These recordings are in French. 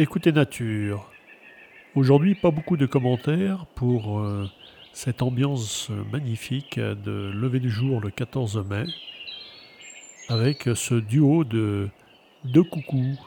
Écoutez Nature. Aujourd'hui, pas beaucoup de commentaires pour euh, cette ambiance magnifique de lever du jour le 14 mai avec ce duo de deux coucous.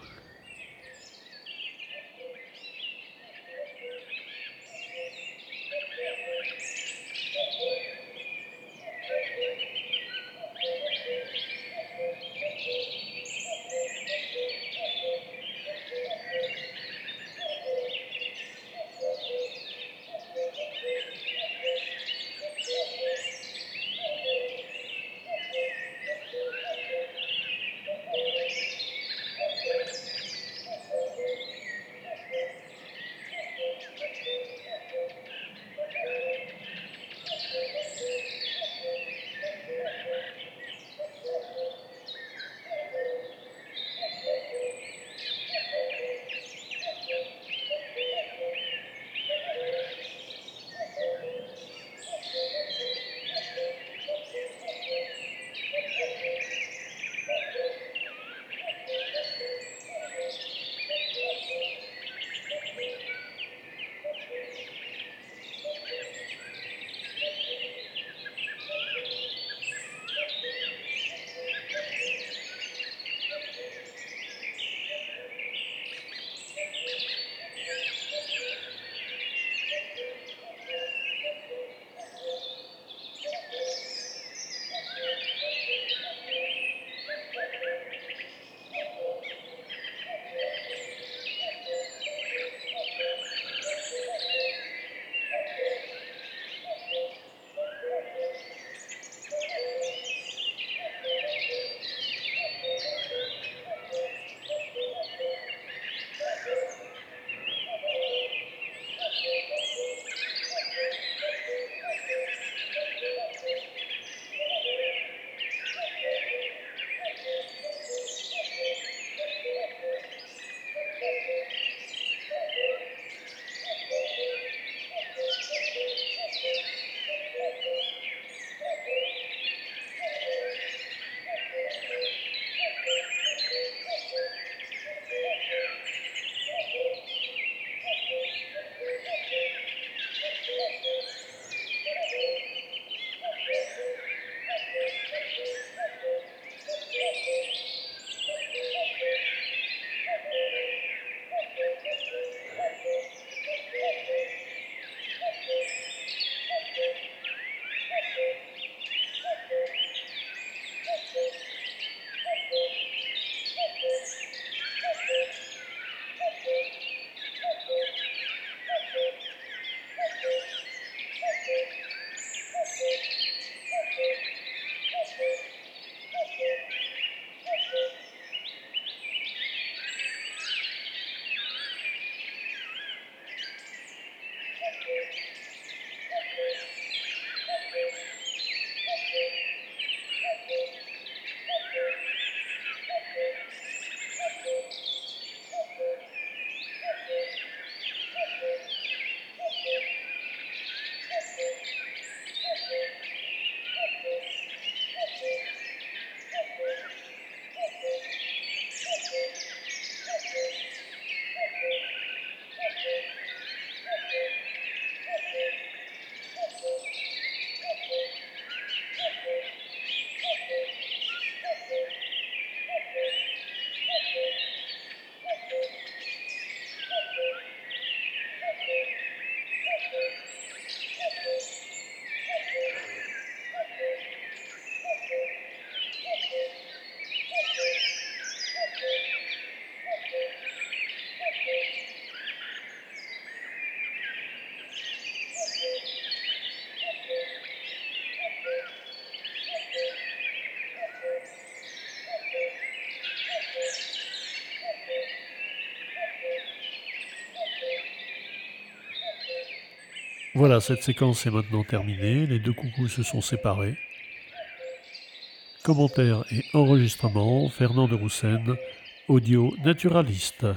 Voilà, cette séquence est maintenant terminée. Les deux coucous se sont séparés. Commentaires et enregistrement, Fernand de Roussen, audio naturaliste.